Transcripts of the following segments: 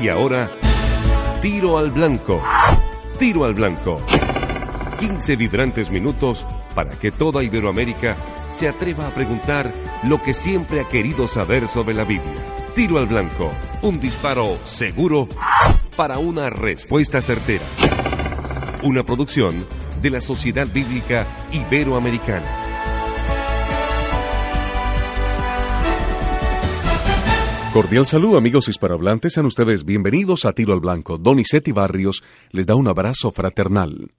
Y ahora, tiro al blanco. Tiro al blanco. 15 vibrantes minutos para que toda Iberoamérica se atreva a preguntar lo que siempre ha querido saber sobre la Biblia. Tiro al blanco. Un disparo seguro para una respuesta certera. Una producción de la Sociedad Bíblica Iberoamericana. Cordial saludo amigos hispanohablantes, sean ustedes bienvenidos a Tiro al Blanco. Donizetti Barrios les da un abrazo fraternal.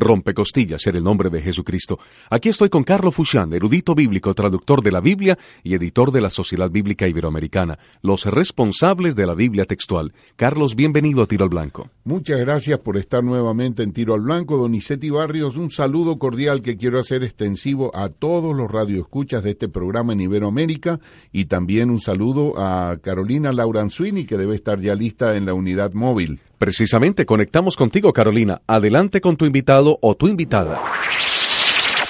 Rompecostillas era el nombre de Jesucristo. Aquí estoy con Carlos Fouchán, erudito bíblico, traductor de la Biblia y editor de la Sociedad Bíblica Iberoamericana, los responsables de la Biblia textual. Carlos, bienvenido a Tiro al Blanco. Muchas gracias por estar nuevamente en Tiro al Blanco. Donizetti Barrios, un saludo cordial que quiero hacer extensivo a todos los radioescuchas de este programa en Iberoamérica y también un saludo a Carolina Lauranzuini, que debe estar ya lista en la unidad móvil. Precisamente conectamos contigo, Carolina. Adelante con tu invitado o tu invitada.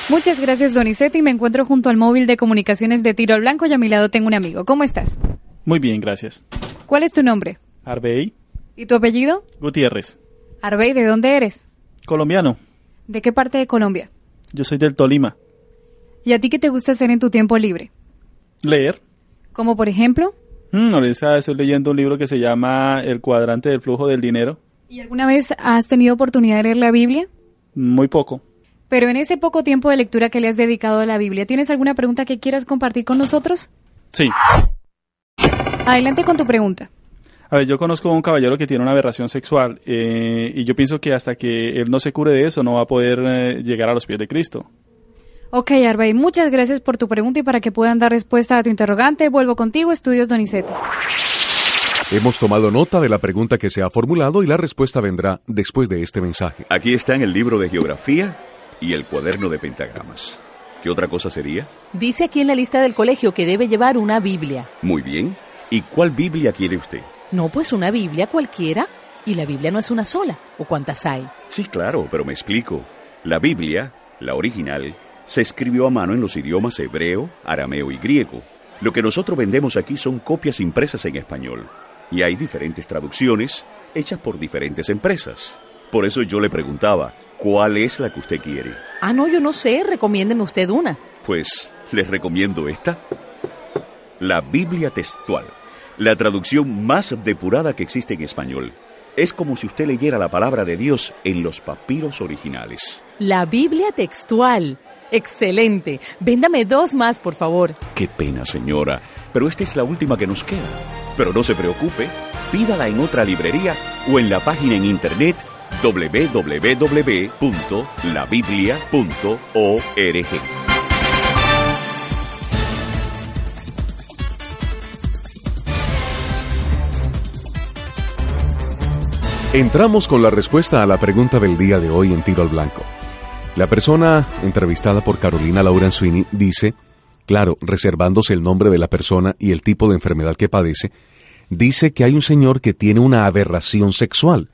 Muchas gracias, Donizetti. Me encuentro junto al móvil de comunicaciones de Tiro al Blanco y a mi lado tengo un amigo. ¿Cómo estás? Muy bien, gracias. ¿Cuál es tu nombre? Arbey. ¿Y tu apellido? Gutiérrez. Arbey, ¿de dónde eres? Colombiano. ¿De qué parte de Colombia? Yo soy del Tolima. ¿Y a ti qué te gusta hacer en tu tiempo libre? Leer. ¿Como por ejemplo? Mm, ahorita estoy leyendo un libro que se llama El cuadrante del flujo del dinero. ¿Y alguna vez has tenido oportunidad de leer la Biblia? Muy poco. Pero en ese poco tiempo de lectura que le has dedicado a la Biblia, ¿tienes alguna pregunta que quieras compartir con nosotros? Sí. Adelante con tu pregunta. A ver, yo conozco a un caballero que tiene una aberración sexual eh, y yo pienso que hasta que él no se cure de eso no va a poder eh, llegar a los pies de Cristo. Ok, Arbey, muchas gracias por tu pregunta y para que puedan dar respuesta a tu interrogante, vuelvo contigo, Estudios Donizete. Hemos tomado nota de la pregunta que se ha formulado y la respuesta vendrá después de este mensaje. Aquí están el libro de geografía y el cuaderno de pentagramas. ¿Qué otra cosa sería? Dice aquí en la lista del colegio que debe llevar una Biblia. Muy bien. ¿Y cuál Biblia quiere usted? No, pues una Biblia cualquiera. Y la Biblia no es una sola. ¿O cuántas hay? Sí, claro, pero me explico. La Biblia, la original, se escribió a mano en los idiomas hebreo, arameo y griego. Lo que nosotros vendemos aquí son copias impresas en español. Y hay diferentes traducciones hechas por diferentes empresas. Por eso yo le preguntaba, ¿cuál es la que usted quiere? Ah, no, yo no sé. Recomiéndeme usted una. Pues les recomiendo esta. La Biblia textual. La traducción más depurada que existe en español. Es como si usted leyera la palabra de Dios en los papiros originales. La Biblia textual. Excelente. Véndame dos más, por favor. Qué pena, señora, pero esta es la última que nos queda. Pero no se preocupe, pídala en otra librería o en la página en internet www.labiblia.org. Entramos con la respuesta a la pregunta del día de hoy en Tiro al Blanco. La persona entrevistada por Carolina Laura Sweeney dice, claro, reservándose el nombre de la persona y el tipo de enfermedad que padece, dice que hay un señor que tiene una aberración sexual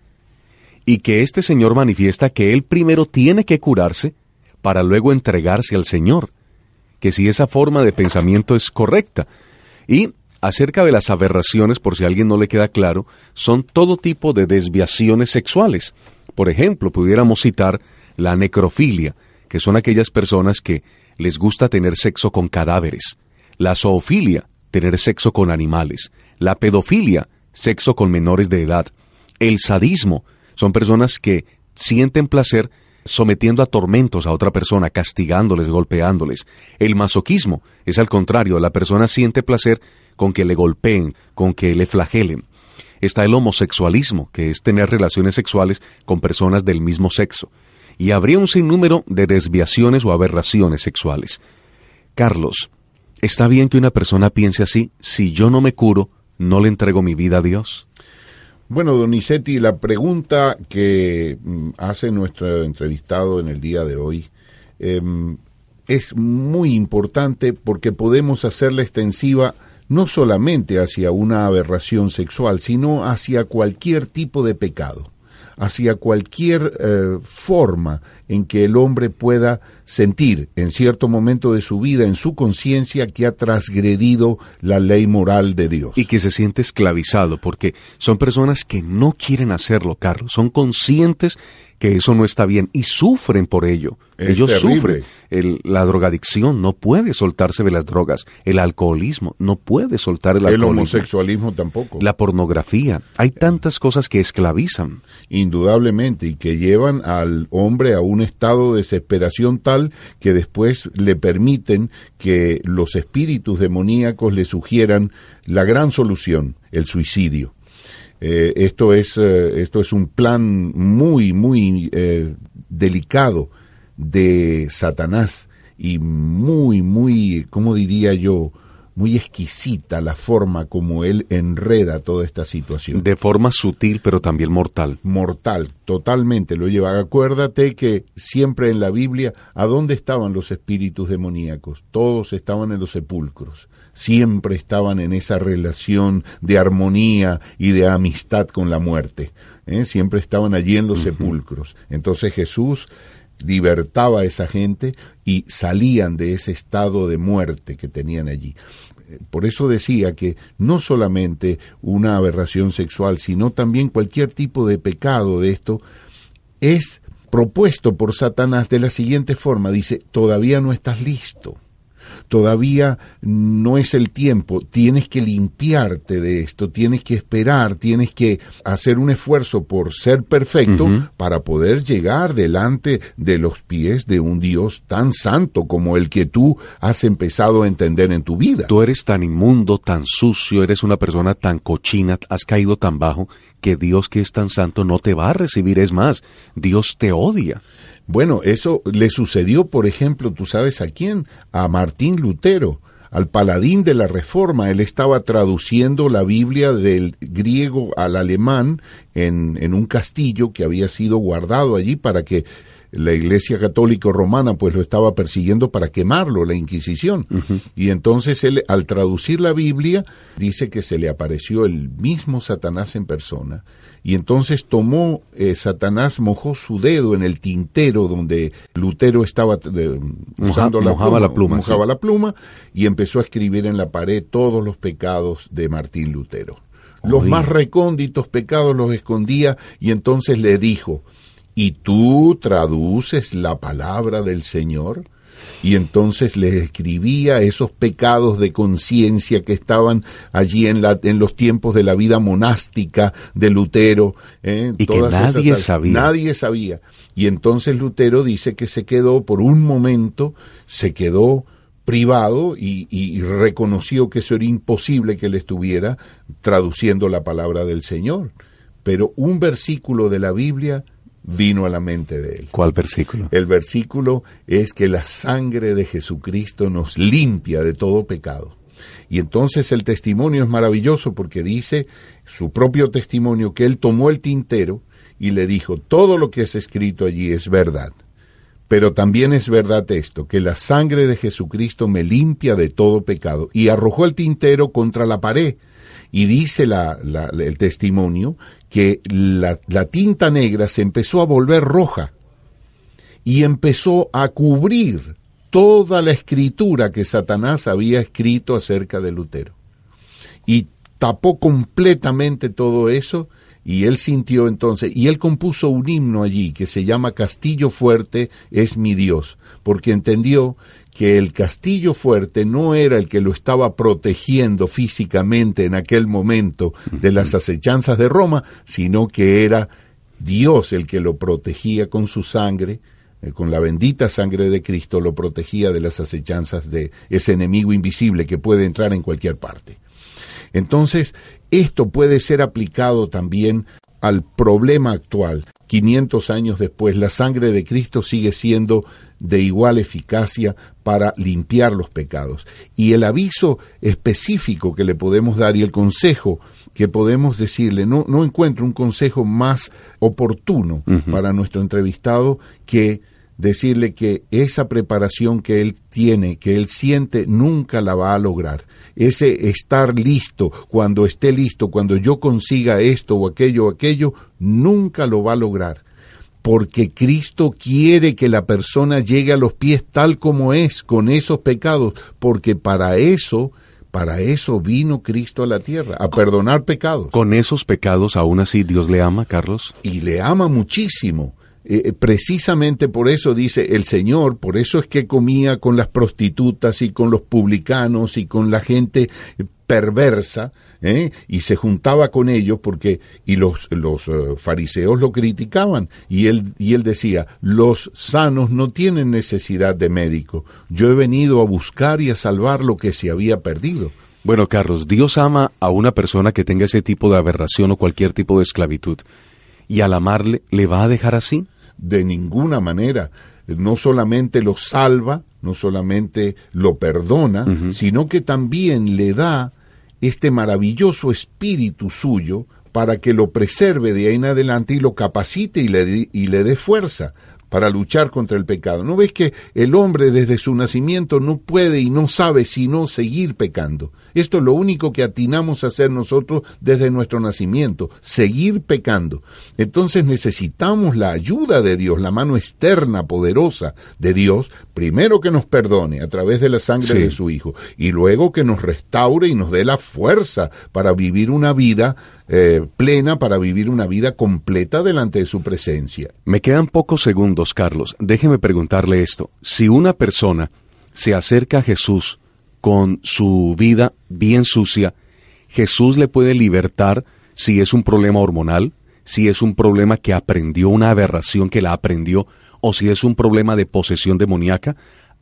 y que este señor manifiesta que él primero tiene que curarse para luego entregarse al Señor, que si esa forma de pensamiento es correcta. Y acerca de las aberraciones, por si a alguien no le queda claro, son todo tipo de desviaciones sexuales. Por ejemplo, pudiéramos citar la necrofilia, que son aquellas personas que les gusta tener sexo con cadáveres, la zoofilia, tener sexo con animales, la pedofilia, sexo con menores de edad, el sadismo, son personas que sienten placer sometiendo a tormentos a otra persona, castigándoles, golpeándoles. El masoquismo es al contrario, la persona siente placer con que le golpeen, con que le flagelen. Está el homosexualismo, que es tener relaciones sexuales con personas del mismo sexo y habría un sinnúmero de desviaciones o aberraciones sexuales. Carlos, ¿está bien que una persona piense así? Si yo no me curo, ¿no le entrego mi vida a Dios? Bueno, Donizetti, la pregunta que mm, hace nuestro entrevistado en el día de hoy eh, es muy importante porque podemos hacerla extensiva no solamente hacia una aberración sexual, sino hacia cualquier tipo de pecado hacia cualquier eh, forma en que el hombre pueda sentir en cierto momento de su vida, en su conciencia, que ha transgredido la ley moral de Dios. Y que se siente esclavizado, porque son personas que no quieren hacerlo, Carlos, son conscientes que eso no está bien y sufren por ello. Es Ellos terrible. sufren. El- la drogadicción no puede soltarse de las drogas. El alcoholismo no puede soltar el El alcoholismo. homosexualismo tampoco. La pornografía. Hay tantas cosas que esclavizan. indudablemente, y que llevan al hombre a un estado de desesperación tal que después le permiten que los espíritus demoníacos le sugieran la gran solución, el suicidio. Eh, esto, es, eh, esto es un plan muy, muy eh, delicado de Satanás y muy, muy, ¿cómo diría yo? Muy exquisita la forma como él enreda toda esta situación De forma sutil, pero también mortal. mortal, totalmente lo lleva. Acuérdate que siempre en la Biblia, ¿a dónde estaban los espíritus demoníacos? Todos estaban en los sepulcros, siempre estaban en esa relación de armonía y de amistad con la muerte. ¿eh? Siempre estaban allí en los sepulcros. Entonces Jesús libertaba a esa gente y salían de ese estado de muerte que tenían allí. Por eso decía que no solamente una aberración sexual, sino también cualquier tipo de pecado de esto es propuesto por Satanás de la siguiente forma. Dice, todavía no estás listo. Todavía no es el tiempo, tienes que limpiarte de esto, tienes que esperar, tienes que hacer un esfuerzo por ser perfecto para poder llegar delante de los pies de un Dios tan santo como el que tú has empezado a entender en tu vida. Tú eres tan inmundo, tan sucio, eres una persona tan cochina, has caído tan bajo que Dios que es tan santo no te va a recibir. Es más, Dios te odia. Bueno, eso le sucedió, por ejemplo, tú sabes a quién, a Martín Lutero, al paladín de la Reforma. Él estaba traduciendo la Biblia del griego al alemán en, en un castillo que había sido guardado allí para que la Iglesia Católica Romana pues lo estaba persiguiendo para quemarlo, la Inquisición. Y entonces él, al traducir la Biblia, dice que se le apareció el mismo Satanás en persona. Y entonces tomó, eh, Satanás mojó su dedo en el tintero donde Lutero estaba eh, usando la mojaba pluma, la pluma, mojaba sí. la pluma y empezó a escribir en la pared todos los pecados de Martín Lutero. Los más recónditos pecados los escondía y entonces le dijo, ¿y tú traduces la palabra del Señor? Y entonces les escribía esos pecados de conciencia que estaban allí en, la, en los tiempos de la vida monástica de Lutero. ¿eh? Y que nadie esas- sabía. Nadie sabía. Y entonces Lutero dice que se quedó por un momento, se quedó privado y, y reconoció que eso era imposible que él estuviera traduciendo la palabra del Señor. Pero un versículo de la Biblia vino a la mente de él. ¿Cuál versículo? El versículo es que la sangre de Jesucristo nos limpia de todo pecado. Y entonces el testimonio es maravilloso porque dice su propio testimonio que él tomó el tintero y le dijo, todo lo que es escrito allí es verdad. Pero también es verdad esto, que la sangre de Jesucristo me limpia de todo pecado. Y arrojó el tintero contra la pared. Y dice la- la- el testimonio que la, la tinta negra se empezó a volver roja y empezó a cubrir toda la escritura que Satanás había escrito acerca de Lutero. Y tapó completamente todo eso y él sintió entonces, y él compuso un himno allí que se llama Castillo Fuerte es mi Dios, porque entendió que el castillo fuerte no era el que lo estaba protegiendo físicamente en aquel momento de las acechanzas de Roma, sino que era Dios el que lo protegía con su sangre, eh, con la bendita sangre de Cristo lo protegía de las acechanzas de ese enemigo invisible que puede entrar en cualquier parte. Entonces, esto puede ser aplicado también al problema actual. 500 años después, la sangre de Cristo sigue siendo de igual eficacia para limpiar los pecados. Y el aviso específico que le podemos dar y el consejo que podemos decirle, no, no encuentro un consejo más oportuno para nuestro entrevistado que decirle que esa preparación que él tiene, que él siente, nunca la va a lograr. Ese estar listo, cuando esté listo, cuando yo consiga esto o aquello o aquello, nunca lo va a lograr. Porque Cristo quiere que la persona llegue a los pies tal como es, con esos pecados, porque para eso, para eso vino Cristo a la tierra, a perdonar pecados. Con esos pecados aún así Dios le ama, Carlos. Y le ama muchísimo. Eh, precisamente por eso dice el Señor, por eso es que comía con las prostitutas y con los publicanos y con la gente perversa, ¿eh? y se juntaba con ellos porque y los los eh, fariseos lo criticaban. Y él y él decía los sanos no tienen necesidad de médico. Yo he venido a buscar y a salvar lo que se había perdido. Bueno Carlos Dios ama a una persona que tenga ese tipo de aberración o cualquier tipo de esclavitud. Y al amarle le va a dejar así de ninguna manera. No solamente lo salva, no solamente lo perdona, sino que también le da este maravilloso espíritu suyo para que lo preserve de ahí en adelante y lo capacite y le, y le dé fuerza para luchar contra el pecado. ¿No ves que el hombre desde su nacimiento no puede y no sabe sino seguir pecando? Esto es lo único que atinamos a hacer nosotros desde nuestro nacimiento, seguir pecando. Entonces necesitamos la ayuda de Dios, la mano externa, poderosa de Dios, primero que nos perdone a través de la sangre de su Hijo, y luego que nos restaure y nos dé la fuerza para vivir una vida eh, plena, para vivir una vida completa delante de su presencia. Me quedan pocos segundos, Carlos. Déjeme preguntarle esto. Si una persona se acerca a Jesús, con su vida bien sucia, Jesús le puede libertar si es un problema hormonal, si es un problema que aprendió, una aberración que la aprendió, o si es un problema de posesión demoníaca,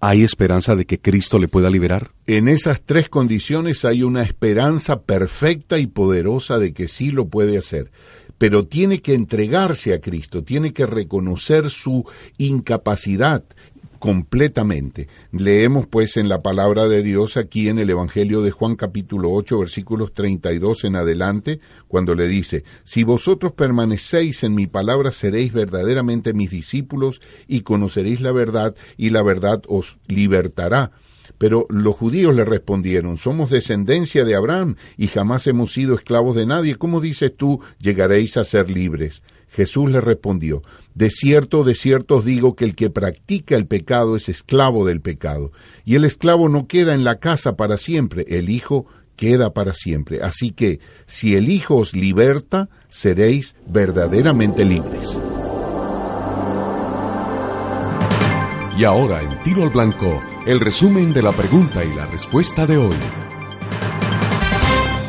¿hay esperanza de que Cristo le pueda liberar? En esas tres condiciones hay una esperanza perfecta y poderosa de que sí lo puede hacer pero tiene que entregarse a Cristo, tiene que reconocer su incapacidad completamente. Leemos pues en la palabra de Dios aquí en el Evangelio de Juan capítulo 8 versículos 32 en adelante, cuando le dice, Si vosotros permanecéis en mi palabra seréis verdaderamente mis discípulos y conoceréis la verdad y la verdad os libertará. Pero los judíos le respondieron, somos descendencia de Abraham y jamás hemos sido esclavos de nadie. ¿Cómo dices tú, llegaréis a ser libres? Jesús le respondió, De cierto, de cierto os digo que el que practica el pecado es esclavo del pecado, y el esclavo no queda en la casa para siempre, el Hijo queda para siempre. Así que, si el Hijo os liberta, seréis verdaderamente libres. Y ahora, en tiro al blanco, el resumen de la pregunta y la respuesta de hoy.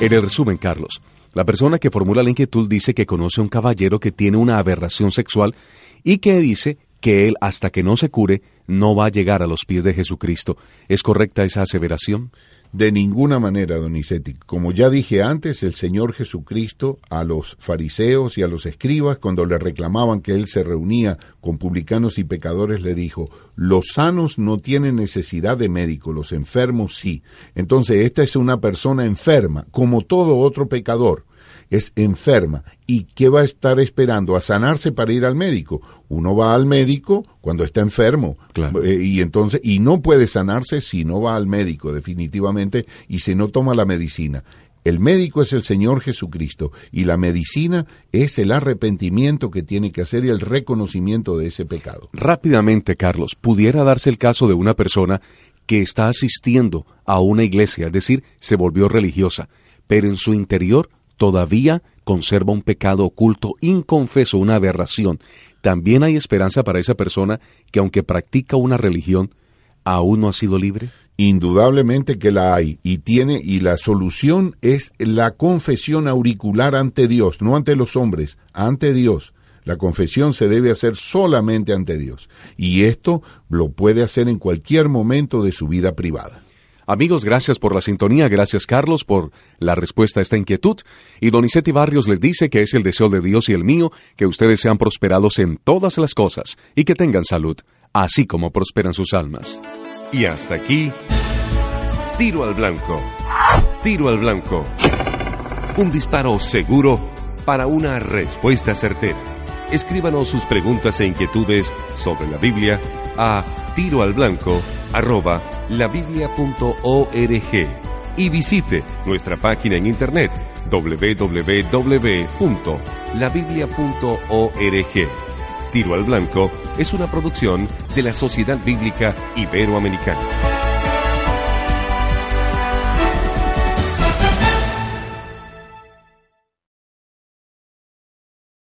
En el resumen, Carlos, la persona que formula la inquietud dice que conoce a un caballero que tiene una aberración sexual y que dice que él, hasta que no se cure, no va a llegar a los pies de Jesucristo. ¿Es correcta esa aseveración? De ninguna manera, Donizetti. Como ya dije antes, el Señor Jesucristo a los fariseos y a los escribas, cuando le reclamaban que él se reunía con publicanos y pecadores, le dijo, los sanos no tienen necesidad de médico, los enfermos sí. Entonces, esta es una persona enferma, como todo otro pecador es enferma. ¿Y qué va a estar esperando? ¿A sanarse para ir al médico? Uno va al médico cuando está enfermo. Eh, y entonces, y no puede sanarse si no va al médico, definitivamente, y si no toma la medicina. El médico es el Señor Jesucristo y la medicina es el arrepentimiento que tiene que hacer y el reconocimiento de ese pecado. Rápidamente, Carlos, pudiera darse el caso de una persona que está asistiendo a una iglesia, es decir, se volvió religiosa, pero en su interior todavía conserva un pecado oculto, inconfeso, una aberración, también hay esperanza para esa persona que aunque practica una religión, aún no ha sido libre? Indudablemente que la hay y tiene y la solución es la confesión auricular ante Dios, no ante los hombres, ante Dios. La confesión se debe hacer solamente ante Dios y esto lo puede hacer en cualquier momento de su vida privada. Amigos, gracias por la sintonía, gracias Carlos por la respuesta a esta inquietud. Y Donizetti Barrios les dice que es el deseo de Dios y el mío que ustedes sean prosperados en todas las cosas y que tengan salud, así como prosperan sus almas. Y hasta aquí, tiro al blanco. Tiro al blanco. Un disparo seguro para una respuesta certera. Escríbanos sus preguntas e inquietudes sobre la Biblia a tiro al y visite nuestra página en internet www.labiblia.org. Tiro al Blanco es una producción de la Sociedad Bíblica Iberoamericana.